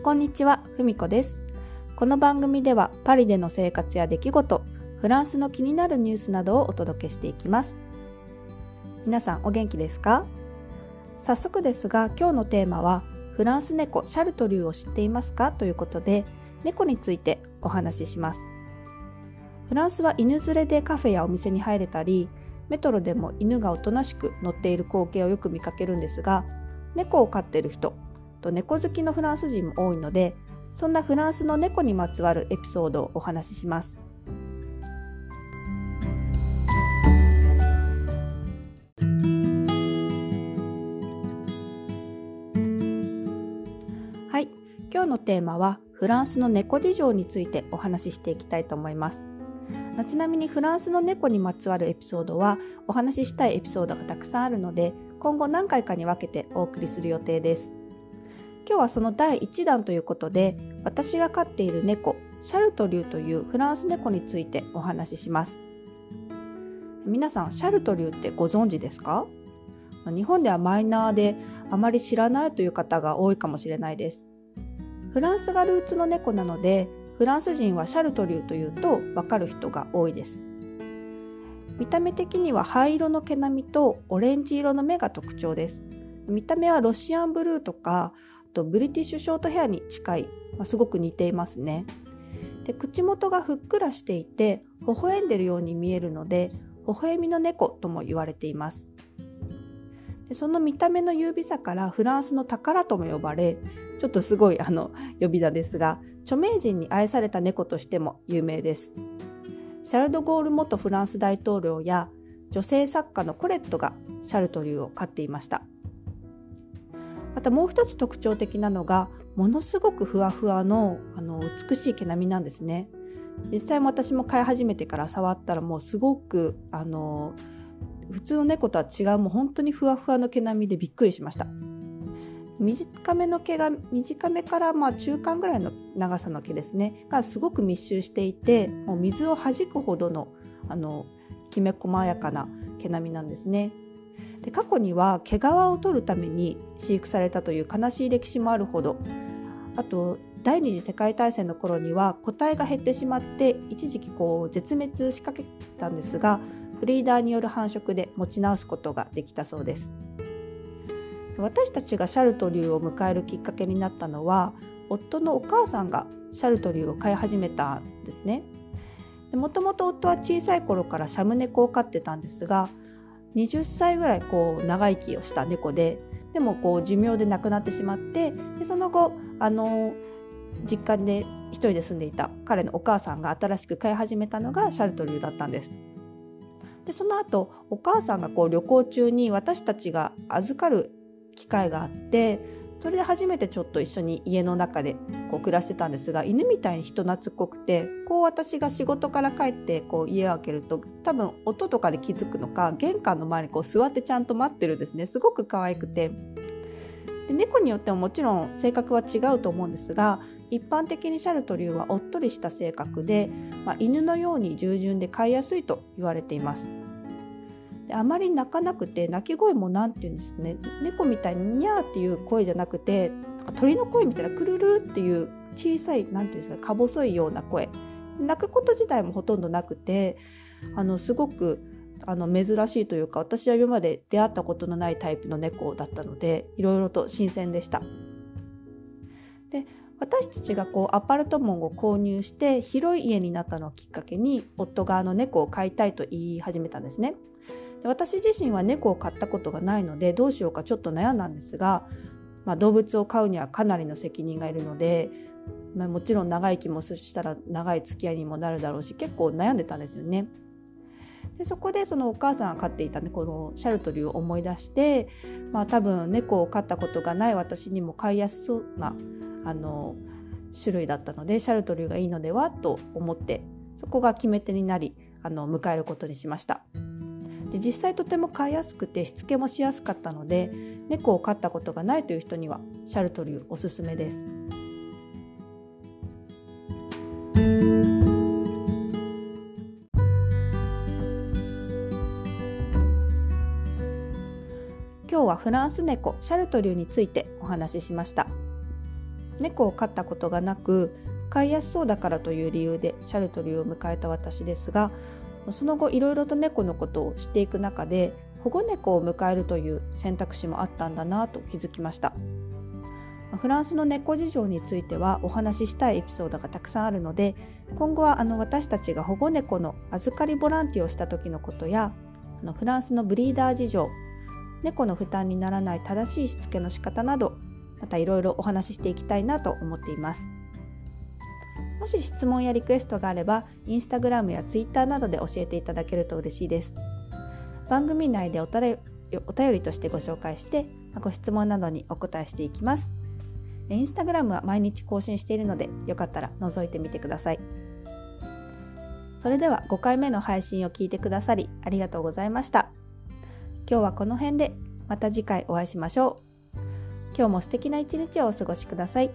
こんにちは、ふみこです。この番組ではパリでの生活や出来事、フランスの気になるニュースなどをお届けしていきます。皆さんお元気ですか？早速ですが今日のテーマはフランス猫シャルトリューを知っていますか？ということで猫についてお話しします。フランスは犬連れでカフェやお店に入れたりメトロでも犬がおとなしく乗っている光景をよく見かけるんですが猫を飼っている人と猫好きのフランス人も多いのでそんなフランスの猫にまつわるエピソードをお話しします。はい、今日のテーマはフランスの猫事情についてお話ししていきたいと思います。ちなみにフランスの猫にまつわるエピソードはお話ししたいエピソードがたくさんあるので今後何回かに分けてお送りする予定です。今日はその第1弾ということで私が飼っている猫シャルトリューというフランス猫についてお話しします。皆さんシャルトリューってご存知ですか？日本ではマイナーであまり知らないという方が多いかもしれないです。フランスがルーツの猫なのでフランス人はシャルトリューというとわかる人が多いです。見た目的には灰色の毛並みとオレンジ色の目が特徴です。見た目はロシアンブルーとかとブリティッシュショートヘアに近い、まあ、すごく似ていますね。で口元がふっくらしていて微笑んでるように見えるので微笑みの猫とも言われています。でその見た目の優美さからフランスの宝とも呼ばれちょっとすごいあの呼び名ですが著名人に愛された猫としても有名です。シャルド・ゴール元フランス大統領や女性作家のコレットがシャルトリューを飼っていました。またもう一つ特徴的なのがものすごくふわふわのあの美しい毛並みなんですね。実際も私も飼い始めてから触ったらもうすごくあの普通の猫とは違うもう本当にふわふわの毛並みでびっくりしました。短めの毛が短めからまあ中間ぐらいの長さの毛ですね。がすごく密集していてもう水を弾くほどのあのきめ細やかな毛並みなんですね。で過去には毛皮を取るために飼育されたという悲しい歴史もあるほどあと第二次世界大戦の頃には個体が減ってしまって一時期こう絶滅しかけたんですがブリーダーによる繁殖で持ち直すことができたそうです。私たちがシャルトリューを迎えるきっかけになったのは夫のお母さんがシャルトリを飼い始めたんですね。もともと夫は小さい頃からシャム猫を飼ってたんですが20歳ぐらいこう長生きをした猫ででもこう寿命で亡くなってしまってでその後あの実家で一人で住んでいた彼のお母さんが新しく飼い始めたのがシャルトリューだったんです。でその後お母さんがこう旅行中に私たちが預かる機会があってそれで初めてちょっと一緒に家の中でこう暮らしてたんですが犬みたいに人懐っこくてこう私が仕事から帰ってこう家を開けると多分音とかで気づくのか玄関の前にこう座ってちゃんと待ってるんですね。すごく可愛くて。で猫によってももちろん性格は違うと思うんですが一般的にシャルトリューはおっとりした性格で、まあ、犬のように従順で飼いやすいと言われています。であまり鳴かなくて鳴き声も何て言うんですかね猫みたいにニャーっていう声じゃなくて鳥の声みたいなクルルっていう小さい何て言うんですかか細いような声鳴くこと自体もほとんどなくてあのすごくあの珍しいというか私は今まで出会ったことのないタイプの猫だったのでいろいろと新鮮でした。で私たちがこうアパルトモンを購入して広い家になったのをきっかけに夫があの猫を飼いたいと言い始めたんですね。で私自身は猫を飼ったことがないのでどうしようかちょっと悩んだんですが、まあ、動物を飼うにはかなりの責任がいるので、まあ、もちろん長生きもしたら長い付き合いにもなるだろうし結構悩んでたんですよね。でそこでそのお母さんが飼っていた、ね、このシャルトリューを思い出して、まあ、多分猫を飼ったことがない私にも飼いやすそうなあの種類だったのでシャルトリューがいいのではと思ってそこが決め手になりあの迎えることにしましたで実際とても飼いやすくてしつけもしやすかったので猫を飼ったことがないという人にはシャルトリューおすすめです。今日はフランス猫シャルトリューについてお話ししました。猫を飼ったことがなく飼いやすそうだからという理由でシャルトリューを迎えた私ですがその後いろいろと猫のことを知っていく中で保護猫を迎えるという選択肢もあったんだなと気づきました。フランスの猫事情についてはお話ししたいエピソードがたくさんあるので今後はあの私たちが保護猫の預かりボランティアをした時のことやあのフランスのブリーダー事情猫の負担にならない正しいしつけの仕方などまたいろいろお話ししていきたいなと思っています。もし質問やリクエストがあればインスタグラムやツイッターなどで教えていただけると嬉しいです。番組内でお便りとしてご紹介してご質問などにお答えしていきます。インスタグラムは毎日更新しているのでよかったら覗いてみてください。それでは5回目の配信を聞いてくださりありがとうございました。今日はこの辺でまた次回お会いしましょう。今日も素敵な一日をお過ごしください。